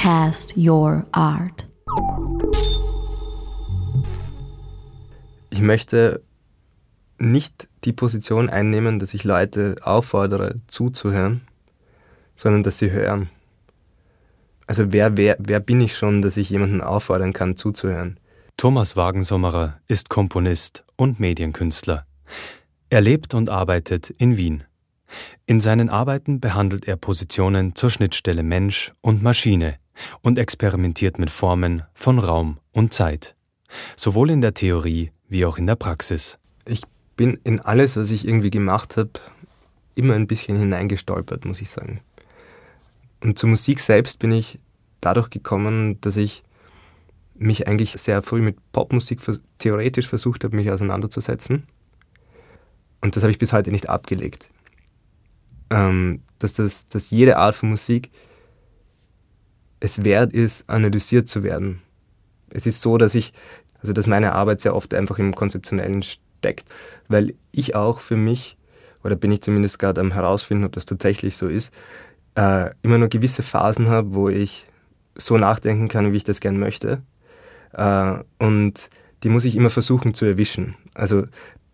cast your art. Ich möchte nicht die Position einnehmen, dass ich Leute auffordere, zuzuhören, sondern dass sie hören. Also wer, wer, wer bin ich schon, dass ich jemanden auffordern kann, zuzuhören? Thomas Wagensommerer ist Komponist und Medienkünstler. Er lebt und arbeitet in Wien. In seinen Arbeiten behandelt er Positionen zur Schnittstelle Mensch und Maschine und experimentiert mit Formen von Raum und Zeit, sowohl in der Theorie wie auch in der Praxis. Ich bin in alles, was ich irgendwie gemacht habe, immer ein bisschen hineingestolpert, muss ich sagen. Und zur Musik selbst bin ich dadurch gekommen, dass ich mich eigentlich sehr früh mit Popmusik theoretisch versucht habe, mich auseinanderzusetzen. Und das habe ich bis heute nicht abgelegt. Ähm, dass, das, dass jede Art von Musik es wert ist, analysiert zu werden. Es ist so, dass ich, also dass meine Arbeit sehr oft einfach im Konzeptionellen steckt, weil ich auch für mich, oder bin ich zumindest gerade am herausfinden, ob das tatsächlich so ist, äh, immer nur gewisse Phasen habe, wo ich so nachdenken kann, wie ich das gern möchte. Äh, und die muss ich immer versuchen zu erwischen. Also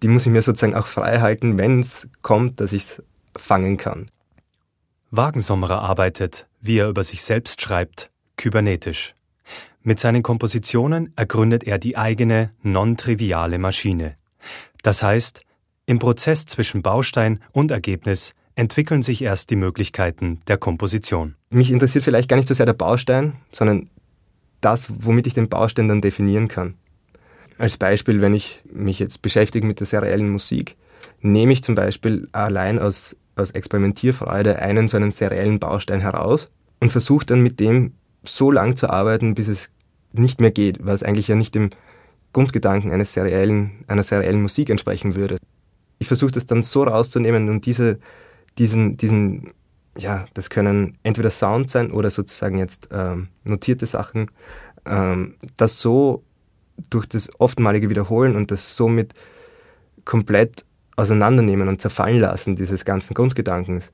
die muss ich mir sozusagen auch frei halten, wenn es kommt, dass ich es fangen kann. Wagensommerer arbeitet, wie er über sich selbst schreibt, kybernetisch. Mit seinen Kompositionen ergründet er die eigene, non-triviale Maschine. Das heißt, im Prozess zwischen Baustein und Ergebnis entwickeln sich erst die Möglichkeiten der Komposition. Mich interessiert vielleicht gar nicht so sehr der Baustein, sondern das, womit ich den Baustein dann definieren kann. Als Beispiel, wenn ich mich jetzt beschäftige mit der seriellen Musik, nehme ich zum Beispiel allein aus, aus Experimentierfreude einen so einen seriellen Baustein heraus und versuche dann mit dem so lang zu arbeiten, bis es nicht mehr geht, was eigentlich ja nicht dem Grundgedanken eines seriellen, einer seriellen Musik entsprechen würde. Ich versuche das dann so rauszunehmen und diese, diesen, diesen, ja, das können entweder Sound sein oder sozusagen jetzt ähm, notierte Sachen, ähm, das so durch das oftmalige Wiederholen und das somit komplett auseinandernehmen und zerfallen lassen dieses ganzen Grundgedankens,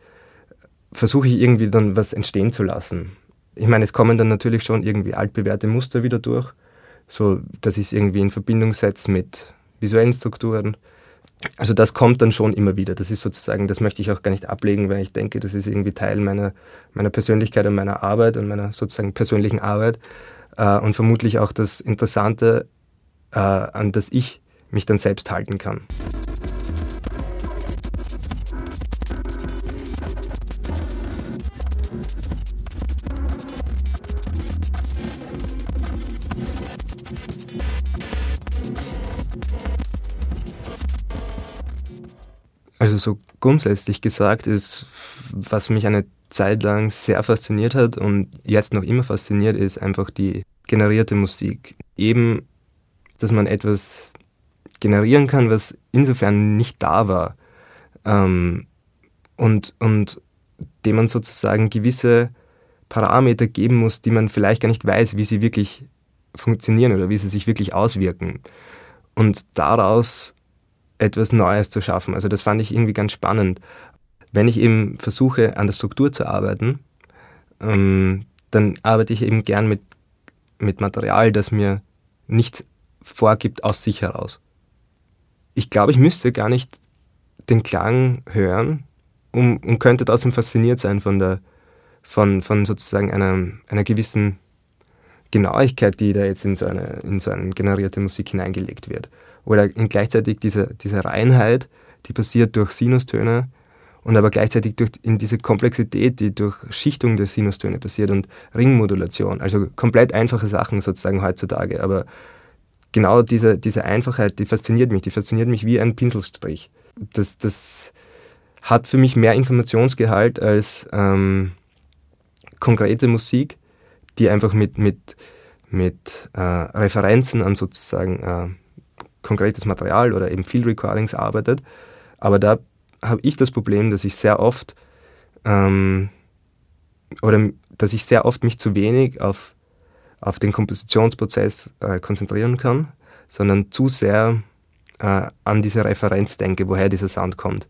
versuche ich irgendwie dann was entstehen zu lassen. Ich meine, es kommen dann natürlich schon irgendwie altbewährte Muster wieder durch, so dass ich es irgendwie in Verbindung setze mit visuellen Strukturen. Also das kommt dann schon immer wieder. Das ist sozusagen, das möchte ich auch gar nicht ablegen, weil ich denke, das ist irgendwie Teil meiner, meiner Persönlichkeit und meiner Arbeit und meiner sozusagen persönlichen Arbeit äh, und vermutlich auch das Interessante, äh, an das ich mich dann selbst halten kann. Also so grundsätzlich gesagt ist, was mich eine Zeit lang sehr fasziniert hat und jetzt noch immer fasziniert, ist einfach die generierte Musik. Eben, dass man etwas generieren kann, was insofern nicht da war. Ähm, und, und dem man sozusagen gewisse Parameter geben muss, die man vielleicht gar nicht weiß, wie sie wirklich funktionieren oder wie sie sich wirklich auswirken. Und daraus etwas Neues zu schaffen. Also das fand ich irgendwie ganz spannend. Wenn ich eben versuche, an der Struktur zu arbeiten, ähm, dann arbeite ich eben gern mit, mit Material, das mir nichts vorgibt aus sich heraus. Ich glaube, ich müsste gar nicht den Klang hören um, und könnte trotzdem fasziniert sein von der, von, von sozusagen einer, einer gewissen Genauigkeit, die da jetzt in so eine, in so eine generierte Musik hineingelegt wird oder gleichzeitig diese, diese Reinheit, die passiert durch Sinustöne und aber gleichzeitig durch, in diese Komplexität, die durch Schichtung der Sinustöne passiert und Ringmodulation. Also komplett einfache Sachen sozusagen heutzutage. Aber genau diese, diese Einfachheit, die fasziniert mich. Die fasziniert mich wie ein Pinselstrich. Das, das hat für mich mehr Informationsgehalt als ähm, konkrete Musik, die einfach mit, mit, mit äh, Referenzen an sozusagen äh, konkretes Material oder eben Field Recordings arbeitet. Aber da habe ich das Problem, dass ich sehr oft ähm, oder dass ich sehr oft mich zu wenig auf, auf den Kompositionsprozess äh, konzentrieren kann, sondern zu sehr äh, an diese Referenz denke, woher dieser Sound kommt.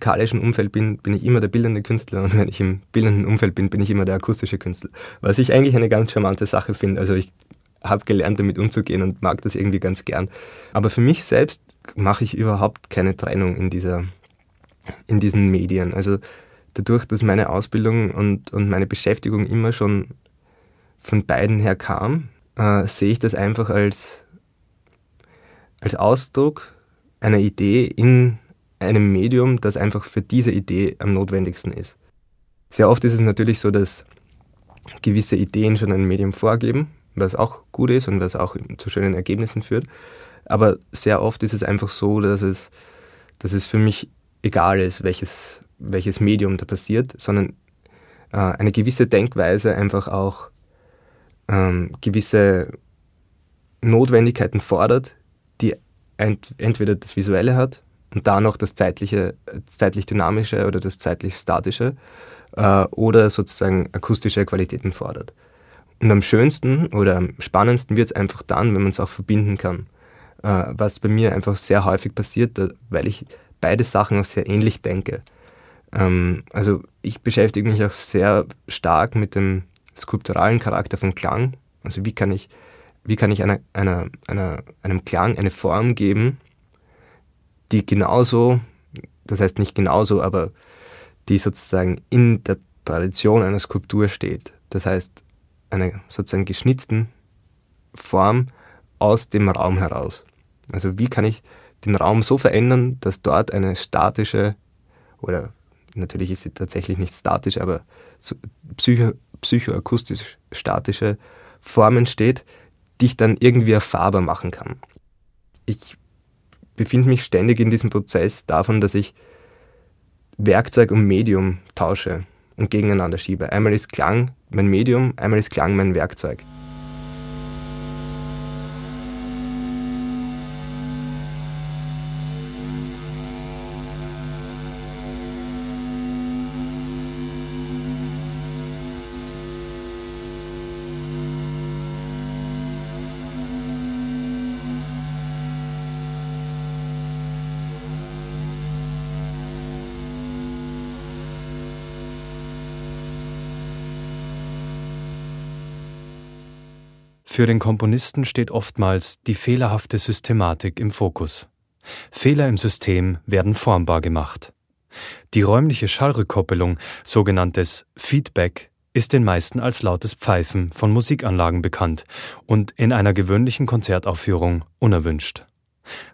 Musikalischen Umfeld bin, bin ich immer der bildende Künstler und wenn ich im bildenden Umfeld bin, bin ich immer der akustische Künstler. Was ich eigentlich eine ganz charmante Sache finde. Also ich habe gelernt, damit umzugehen und mag das irgendwie ganz gern. Aber für mich selbst mache ich überhaupt keine Trennung in dieser, in diesen Medien. Also dadurch, dass meine Ausbildung und, und meine Beschäftigung immer schon von beiden her kam, äh, sehe ich das einfach als, als Ausdruck einer Idee in einem Medium, das einfach für diese Idee am notwendigsten ist. Sehr oft ist es natürlich so, dass gewisse Ideen schon ein Medium vorgeben, was auch gut ist und was auch zu schönen Ergebnissen führt. Aber sehr oft ist es einfach so, dass es, dass es für mich egal ist, welches, welches Medium da passiert, sondern äh, eine gewisse Denkweise einfach auch ähm, gewisse Notwendigkeiten fordert, die ent entweder das Visuelle hat und da noch das zeitliche, zeitlich dynamische oder das zeitlich statische äh, oder sozusagen akustische Qualitäten fordert. Und am schönsten oder am spannendsten wird es einfach dann, wenn man es auch verbinden kann. Äh, was bei mir einfach sehr häufig passiert, da, weil ich beide Sachen auch sehr ähnlich denke. Ähm, also ich beschäftige mich auch sehr stark mit dem skulpturalen Charakter von Klang. Also wie kann ich, wie kann ich einer, einer, einer, einem Klang eine Form geben, die genauso, das heißt nicht genauso, aber die sozusagen in der Tradition einer Skulptur steht. Das heißt, einer sozusagen geschnitzten Form aus dem Raum heraus. Also wie kann ich den Raum so verändern, dass dort eine statische, oder natürlich ist sie tatsächlich nicht statisch, aber so psycho, psychoakustisch statische Form entsteht, die ich dann irgendwie erfahrbar machen kann. Ich befinde mich ständig in diesem Prozess davon, dass ich Werkzeug und Medium tausche und gegeneinander schiebe. Einmal ist Klang mein Medium, einmal ist Klang mein Werkzeug. Für den Komponisten steht oftmals die fehlerhafte Systematik im Fokus. Fehler im System werden formbar gemacht. Die räumliche Schallrückkoppelung, sogenanntes Feedback, ist den meisten als lautes Pfeifen von Musikanlagen bekannt und in einer gewöhnlichen Konzertaufführung unerwünscht.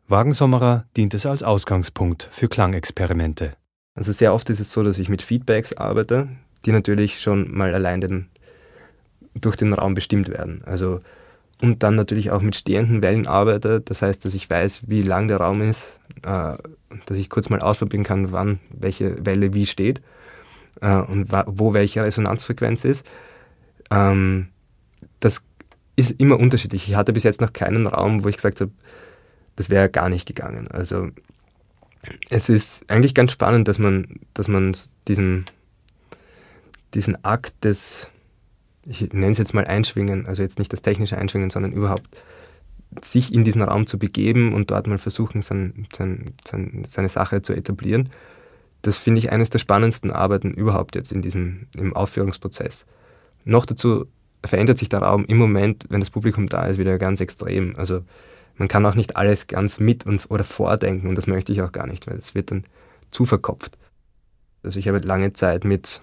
Wagensommerer dient es als Ausgangspunkt für Klangexperimente. Also sehr oft ist es so, dass ich mit Feedbacks arbeite, die natürlich schon mal allein den durch den Raum bestimmt werden. Also und dann natürlich auch mit stehenden Wellen arbeite. Das heißt, dass ich weiß, wie lang der Raum ist, äh, dass ich kurz mal ausprobieren kann, wann welche Welle wie steht äh, und wo welche Resonanzfrequenz ist. Ähm, das ist immer unterschiedlich. Ich hatte bis jetzt noch keinen Raum, wo ich gesagt habe, das wäre gar nicht gegangen. Also es ist eigentlich ganz spannend, dass man, dass man diesen, diesen Akt des ich nenne es jetzt mal Einschwingen, also jetzt nicht das technische Einschwingen, sondern überhaupt sich in diesen Raum zu begeben und dort mal versuchen, sein, sein, sein, seine Sache zu etablieren. Das finde ich eines der spannendsten Arbeiten überhaupt jetzt in diesem, im Aufführungsprozess. Noch dazu verändert sich der Raum im Moment, wenn das Publikum da ist, wieder ganz extrem. Also man kann auch nicht alles ganz mit und, oder vordenken und das möchte ich auch gar nicht, weil es wird dann zu verkopft. Also ich habe lange Zeit mit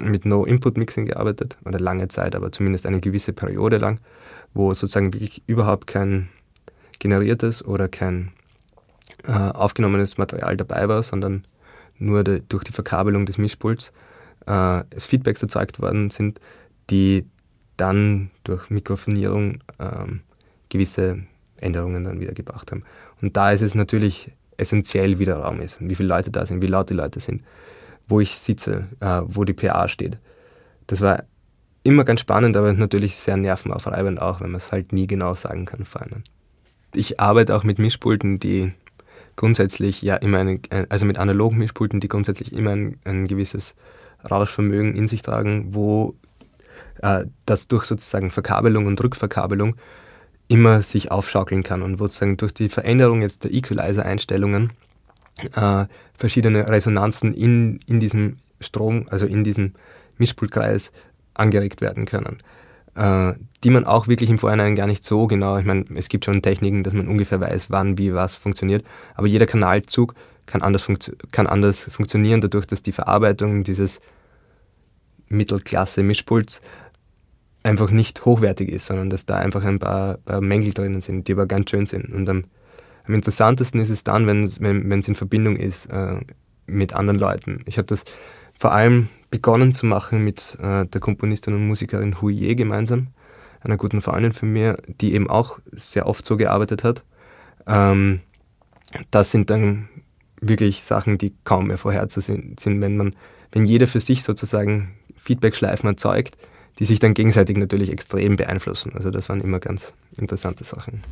mit No-Input-Mixing gearbeitet, oder lange Zeit, aber zumindest eine gewisse Periode lang, wo sozusagen wirklich überhaupt kein generiertes oder kein äh, aufgenommenes Material dabei war, sondern nur de, durch die Verkabelung des Mischpults äh, Feedbacks erzeugt worden sind, die dann durch Mikrofonierung ähm, gewisse Änderungen dann wieder gebracht haben. Und da ist es natürlich essentiell, wie der Raum ist und wie viele Leute da sind, wie laut die Leute sind wo ich sitze, äh, wo die PA steht. Das war immer ganz spannend, aber natürlich sehr nervenaufreibend auch, wenn man es halt nie genau sagen kann vorne. Ich arbeite auch mit Mischpulten, die grundsätzlich ja immer eine, also mit analogen Mischpulten, die grundsätzlich immer ein, ein gewisses Rauschvermögen in sich tragen, wo äh, das durch sozusagen Verkabelung und Rückverkabelung immer sich aufschaukeln kann und wo sozusagen durch die Veränderung jetzt der Equalizer-Einstellungen äh, verschiedene Resonanzen in, in diesem Strom, also in diesem Mischpultkreis angeregt werden können, äh, die man auch wirklich im Vorhinein gar nicht so genau, ich meine, es gibt schon Techniken, dass man ungefähr weiß, wann, wie, was funktioniert, aber jeder Kanalzug kann anders, funktio kann anders funktionieren, dadurch, dass die Verarbeitung dieses Mittelklasse-Mischpults einfach nicht hochwertig ist, sondern dass da einfach ein paar, paar Mängel drinnen sind, die aber ganz schön sind. Und am, am interessantesten ist es dann, wenn wenn es in Verbindung ist äh, mit anderen Leuten. Ich habe das vor allem begonnen zu machen mit äh, der Komponistin und Musikerin Huye gemeinsam, einer guten Freundin von mir, die eben auch sehr oft so gearbeitet hat. Ähm, das sind dann wirklich Sachen, die kaum mehr vorherzusehen sind, wenn man, wenn jeder für sich sozusagen Feedback-Schleifen erzeugt, die sich dann gegenseitig natürlich extrem beeinflussen. Also das waren immer ganz interessante Sachen.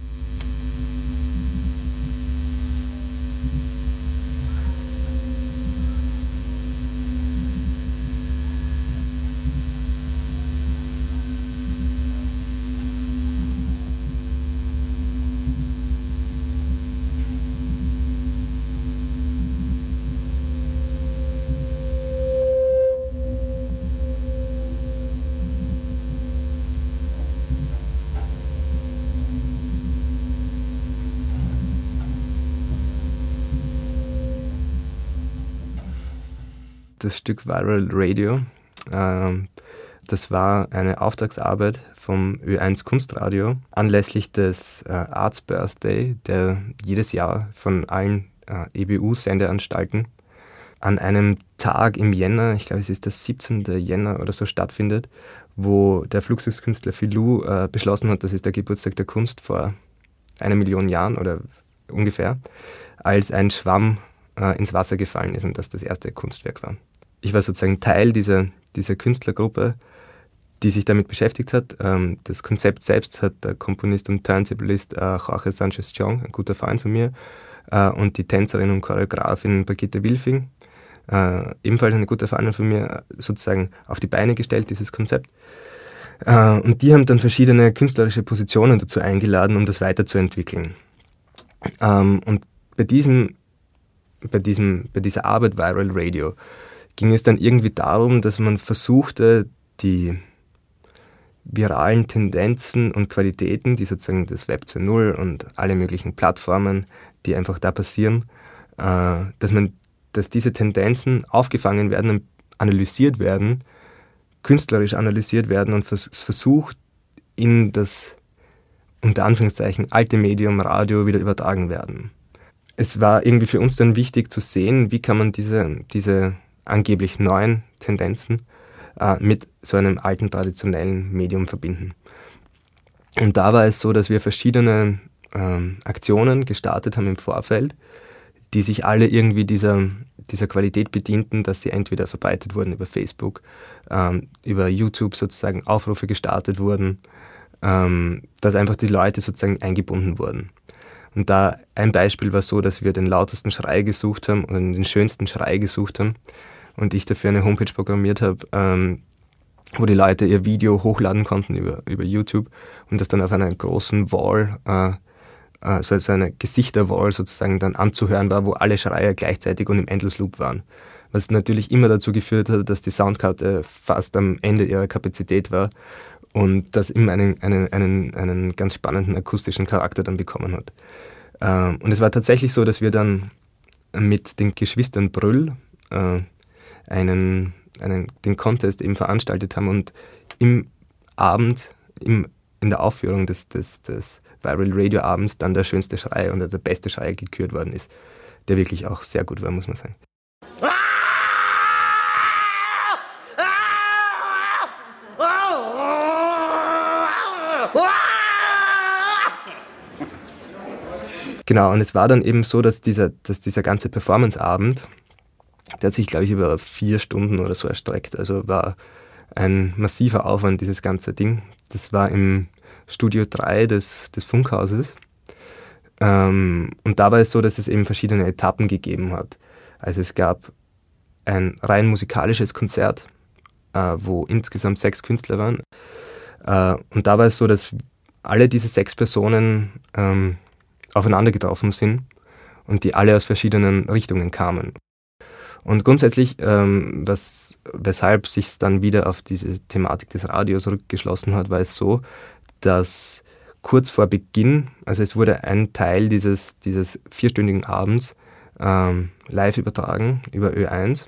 Das Stück Viral Radio. Ähm, das war eine Auftragsarbeit vom Ö1 Kunstradio anlässlich des äh, Arts Birthday, der jedes Jahr von allen äh, EBU-Sendeanstalten an einem Tag im Jänner, ich glaube es ist der 17. Jänner oder so stattfindet, wo der Fluxuskünstler Filou äh, beschlossen hat, das ist der Geburtstag der Kunst vor einer Million Jahren oder ungefähr, als ein Schwamm ins Wasser gefallen ist und das das erste Kunstwerk war ich war sozusagen Teil dieser, dieser Künstlergruppe, die sich damit beschäftigt hat. Ähm, das Konzept selbst hat der Komponist und Turntablist äh, Jorge Sanchez Chong, ein guter Freund von mir, äh, und die Tänzerin und Choreografin Brigitte Wilfing, äh, ebenfalls eine gute Freundin von mir, sozusagen auf die Beine gestellt, dieses Konzept. Und die haben dann verschiedene künstlerische Positionen dazu eingeladen, um das weiterzuentwickeln. Ähm, und bei diesem, bei diesem, bei dieser Arbeit Viral Radio ging es dann irgendwie darum, dass man versuchte, die viralen Tendenzen und Qualitäten, die sozusagen das Web 2.0 und alle möglichen Plattformen, die einfach da passieren, äh, dass man, dass diese Tendenzen aufgefangen werden und analysiert werden, künstlerisch analysiert werden und vers versucht in das unter Anführungszeichen alte Medium Radio wieder übertragen werden. Es war irgendwie für uns dann wichtig zu sehen, wie kann man diese, diese angeblich neuen Tendenzen äh, mit so einem alten traditionellen Medium verbinden. Und da war es so, dass wir verschiedene ähm, Aktionen gestartet haben im Vorfeld, die sich alle irgendwie dieser, dieser Qualität bedienten, dass sie entweder verbreitet wurden über Facebook, ähm, über YouTube sozusagen Aufrufe gestartet wurden, ähm, dass einfach die Leute sozusagen eingebunden wurden. Und da ein Beispiel war so, dass wir den lautesten Schrei gesucht haben oder den schönsten Schrei gesucht haben und ich dafür eine Homepage programmiert habe, ähm, wo die Leute ihr Video hochladen konnten über, über YouTube und das dann auf einer großen Wall, äh, äh, so eine Gesichterwall sozusagen dann anzuhören war, wo alle Schreier gleichzeitig und im Endless Loop waren. Was natürlich immer dazu geführt hat, dass die Soundkarte fast am Ende ihrer Kapazität war und das immer einen, einen, einen, einen ganz spannenden akustischen Charakter dann bekommen hat. Ähm, und es war tatsächlich so, dass wir dann mit den Geschwistern Brüll, äh, einen, einen, den Contest eben veranstaltet haben und im Abend, im, in der Aufführung des, des, des Viral Radio Abends dann der schönste Schrei oder der beste Schrei gekürt worden ist, der wirklich auch sehr gut war, muss man sagen. Genau, und es war dann eben so, dass dieser, dass dieser ganze Performance-Abend der hat sich, glaube ich, über vier Stunden oder so erstreckt. Also war ein massiver Aufwand, dieses ganze Ding. Das war im Studio 3 des, des Funkhauses. Ähm, und da war es so, dass es eben verschiedene Etappen gegeben hat. Also es gab ein rein musikalisches Konzert, äh, wo insgesamt sechs Künstler waren. Äh, und da war es so, dass alle diese sechs Personen ähm, aufeinander getroffen sind und die alle aus verschiedenen Richtungen kamen. Und grundsätzlich, ähm, was, weshalb sich dann wieder auf diese Thematik des Radios rückgeschlossen hat, war es so, dass kurz vor Beginn, also es wurde ein Teil dieses, dieses vierstündigen Abends ähm, live übertragen über Ö1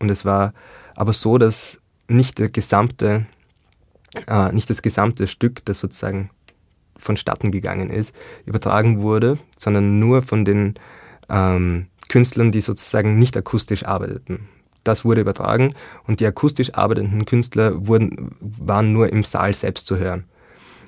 und es war aber so, dass nicht der gesamte, äh, nicht das gesamte Stück, das sozusagen vonstatten gegangen ist, übertragen wurde, sondern nur von den ähm, Künstlern, die sozusagen nicht akustisch arbeiteten. Das wurde übertragen und die akustisch arbeitenden Künstler wurden, waren nur im Saal selbst zu hören.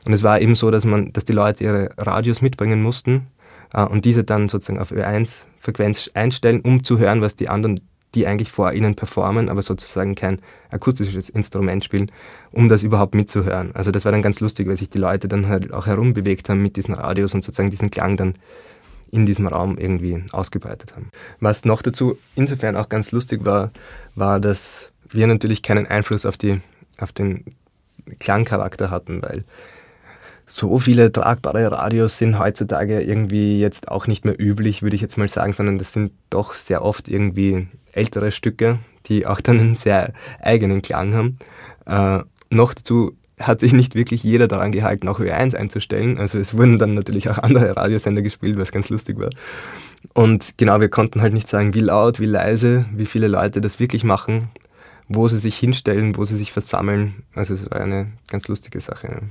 Und es war eben so, dass man, dass die Leute ihre Radios mitbringen mussten äh, und diese dann sozusagen auf Ö1-Frequenz einstellen, um zu hören, was die anderen, die eigentlich vor ihnen performen, aber sozusagen kein akustisches Instrument spielen, um das überhaupt mitzuhören. Also das war dann ganz lustig, weil sich die Leute dann halt auch herumbewegt haben mit diesen Radios und sozusagen diesen Klang dann in diesem Raum irgendwie ausgebreitet haben. Was noch dazu insofern auch ganz lustig war, war, dass wir natürlich keinen Einfluss auf, die, auf den Klangcharakter hatten, weil so viele tragbare Radios sind heutzutage irgendwie jetzt auch nicht mehr üblich, würde ich jetzt mal sagen, sondern das sind doch sehr oft irgendwie ältere Stücke, die auch dann einen sehr eigenen Klang haben. Äh, noch dazu hat sich nicht wirklich jeder daran gehalten, auch Ö1 einzustellen. Also es wurden dann natürlich auch andere Radiosender gespielt, was ganz lustig war. Und genau, wir konnten halt nicht sagen, wie laut, wie leise, wie viele Leute das wirklich machen, wo sie sich hinstellen, wo sie sich versammeln. Also es war eine ganz lustige Sache.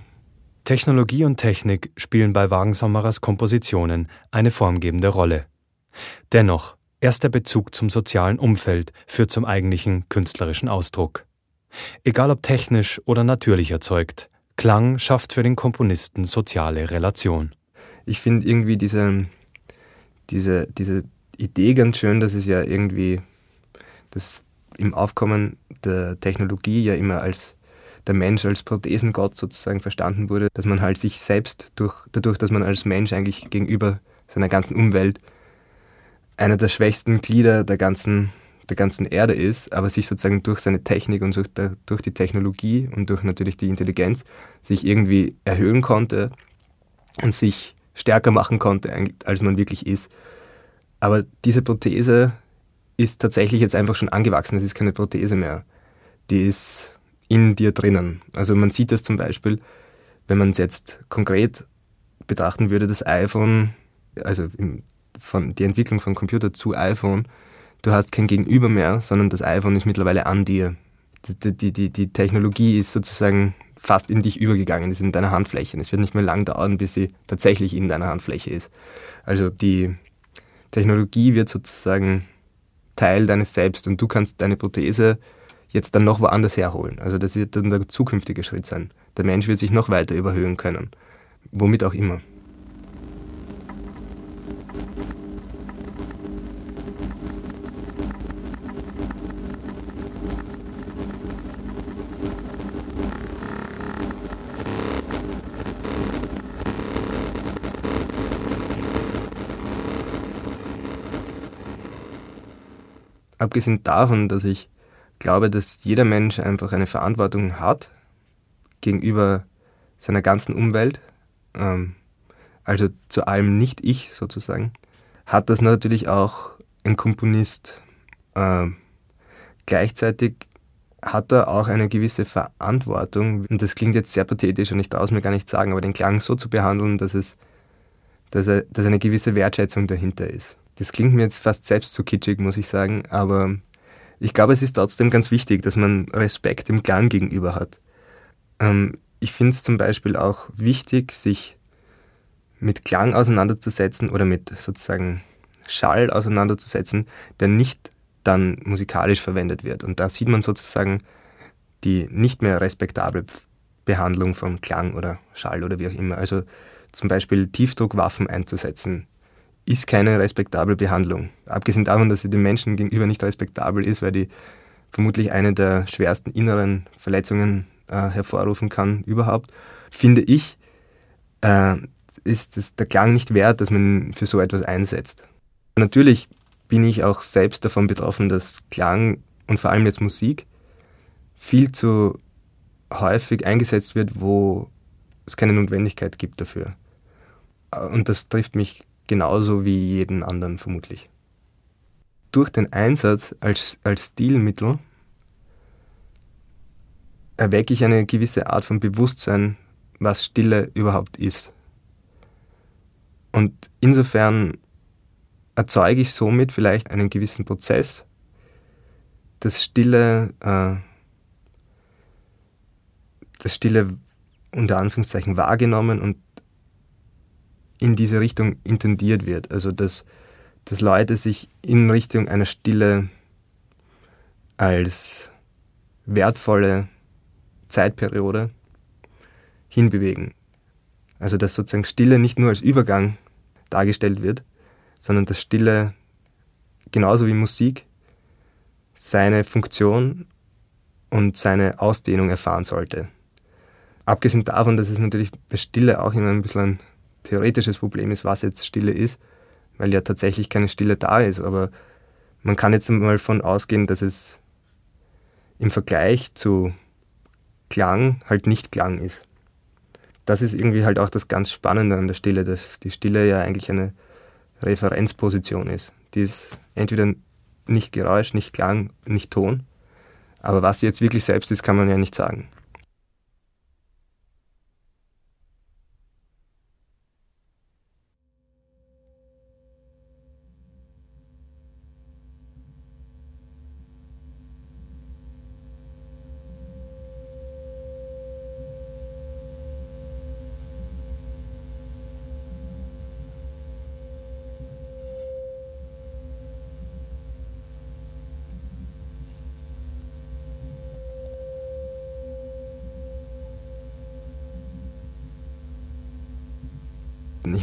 Technologie und Technik spielen bei Wagensommerers Kompositionen eine formgebende Rolle. Dennoch, erst der Bezug zum sozialen Umfeld führt zum eigentlichen künstlerischen Ausdruck. Egal ob technisch oder natürlich erzeugt, Klang schafft für den Komponisten soziale Relation. Ich finde irgendwie diese, diese, diese Idee ganz schön, dass es ja irgendwie das im Aufkommen der Technologie ja immer als der Mensch als Prothesengott sozusagen verstanden wurde, dass man halt sich selbst durch, dadurch, dass man als Mensch eigentlich gegenüber seiner ganzen Umwelt einer der schwächsten Glieder der ganzen der ganzen Erde ist, aber sich sozusagen durch seine Technik und durch die Technologie und durch natürlich die Intelligenz sich irgendwie erhöhen konnte und sich stärker machen konnte, als man wirklich ist. Aber diese Prothese ist tatsächlich jetzt einfach schon angewachsen. Es ist keine Prothese mehr. Die ist in dir drinnen. Also man sieht das zum Beispiel, wenn man es jetzt konkret betrachten würde, das iPhone, also von, die Entwicklung von Computer zu iPhone, du hast kein Gegenüber mehr, sondern das iPhone ist mittlerweile an dir. Die, die, die, die Technologie ist sozusagen fast in dich übergegangen, ist in deiner Handfläche. Es wird nicht mehr lang dauern, bis sie tatsächlich in deiner Handfläche ist. Also die Technologie wird sozusagen Teil deines Selbst und du kannst deine Prothese jetzt dann noch woanders herholen. Also das wird dann der zukünftige Schritt sein. Der Mensch wird sich noch weiter überhöhen können. Womit auch immer. Abgesehen davon, dass ich glaube, dass jeder Mensch einfach eine Verantwortung hat gegenüber seiner ganzen Umwelt, ähm, also zu allem nicht ich sozusagen, hat das natürlich auch ein Komponist. Ähm, gleichzeitig hat er auch eine gewisse Verantwortung, und das klingt jetzt sehr pathetisch und ich traue es mir gar nicht sagen, aber den Klang so zu behandeln, dass es dass, er, dass eine gewisse Wertschätzung dahinter ist. Das klingt mir jetzt fast selbst zu kitschig, muss ich sagen, aber ich glaube, es ist trotzdem ganz wichtig, dass man Respekt dem Klang gegenüber hat. Ähm, ich finde es zum Beispiel auch wichtig, sich mit Klang auseinanderzusetzen oder mit sozusagen Schall auseinanderzusetzen, der nicht dann musikalisch verwendet wird. Und da sieht man sozusagen die nicht mehr respektable Behandlung von Klang oder Schall oder wie auch immer. Also zum Beispiel Tiefdruckwaffen einzusetzen, ist keine respektable Behandlung. Abgesehen davon, dass sie dem Menschen gegenüber nicht respektabel ist, weil die vermutlich eine der schwersten inneren Verletzungen äh, hervorrufen kann überhaupt, finde ich, äh, ist das, der Klang nicht wert, dass man für so etwas einsetzt. Natürlich bin ich auch selbst davon betroffen, dass Klang und vor allem jetzt Musik viel zu häufig eingesetzt wird, wo es keine Notwendigkeit gibt dafür. Und das trifft mich genauso wie jeden anderen vermutlich. Durch den Einsatz als, als Stilmittel erwecke ich eine gewisse Art von Bewusstsein, was Stille überhaupt ist. Und insofern erzeuge ich somit vielleicht einen gewissen Prozess, das Stille, äh, das Stille unter Anführungszeichen wahrgenommen und in diese Richtung intendiert wird. Also dass, dass Leute sich in Richtung einer Stille als wertvolle Zeitperiode hinbewegen. Also dass sozusagen Stille nicht nur als Übergang dargestellt wird, sondern dass Stille genauso wie Musik seine Funktion und seine Ausdehnung erfahren sollte. Abgesehen davon, dass es natürlich bei Stille auch immer ein bisschen ein theoretisches Problem ist, was jetzt Stille ist, weil ja tatsächlich keine Stille da ist. Aber man kann jetzt mal davon ausgehen, dass es im Vergleich zu Klang halt nicht Klang ist. Das ist irgendwie halt auch das ganz Spannende an der Stille, dass die Stille ja eigentlich eine Referenzposition ist. Die ist entweder nicht Geräusch, nicht Klang, nicht Ton. Aber was sie jetzt wirklich selbst ist, kann man ja nicht sagen.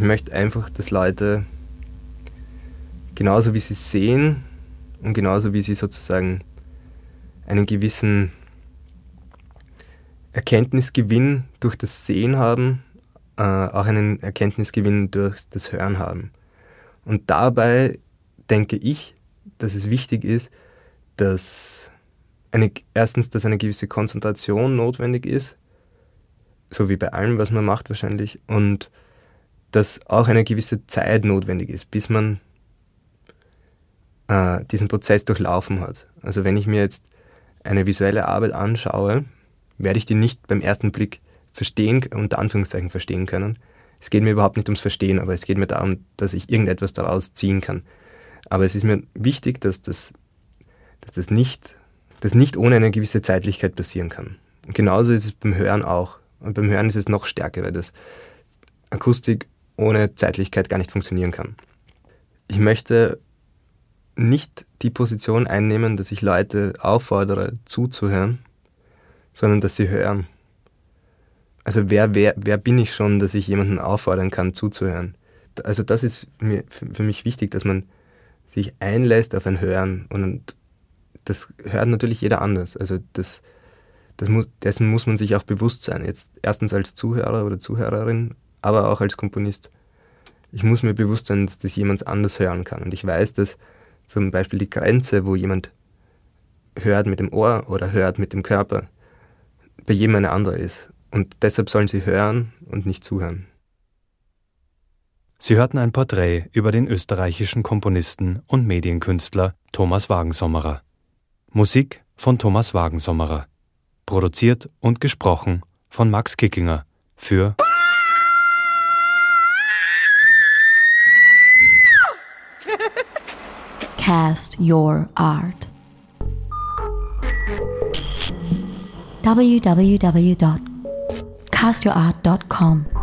Möchte einfach, dass Leute genauso wie sie sehen und genauso wie sie sozusagen einen gewissen Erkenntnisgewinn durch das Sehen haben, äh, auch einen Erkenntnisgewinn durch das Hören haben. Und dabei denke ich, dass es wichtig ist, dass eine, erstens, dass eine gewisse Konzentration notwendig ist, so wie bei allem, was man macht wahrscheinlich, und dass auch eine gewisse Zeit notwendig ist, bis man äh, diesen Prozess durchlaufen hat. Also wenn ich mir jetzt eine visuelle Arbeit anschaue, werde ich die nicht beim ersten Blick verstehen, unter Anführungszeichen verstehen können. Es geht mir überhaupt nicht ums Verstehen, aber es geht mir darum, dass ich irgendetwas daraus ziehen kann. Aber es ist mir wichtig, dass das, dass das nicht, das nicht ohne eine gewisse Zeitlichkeit passieren kann. Und genauso ist es beim Hören auch. Und beim Hören ist es noch stärker, weil das Akustik ohne Zeitlichkeit gar nicht funktionieren kann. Ich möchte nicht die Position einnehmen, dass ich Leute auffordere, zuzuhören, sondern dass sie hören. Also wer, wer, wer bin ich schon, dass ich jemanden auffordern kann, zuzuhören? Also das ist mir, für mich wichtig, dass man sich einlässt auf ein Hören und das hört natürlich jeder anders. Also das, das muss, dessen muss man sich auch bewusst sein. Jetzt erstens als Zuhörer oder Zuhörerin aber auch als Komponist. Ich muss mir bewusst sein, dass das jemand anders hören kann. Und ich weiß, dass zum Beispiel die Grenze, wo jemand hört mit dem Ohr oder hört mit dem Körper, bei jedem eine andere ist. Und deshalb sollen sie hören und nicht zuhören. Sie hörten ein Porträt über den österreichischen Komponisten und Medienkünstler Thomas Wagensommerer. Musik von Thomas Wagensommerer. Produziert und gesprochen von Max Kickinger für Cast Your Art. www.castyourart.com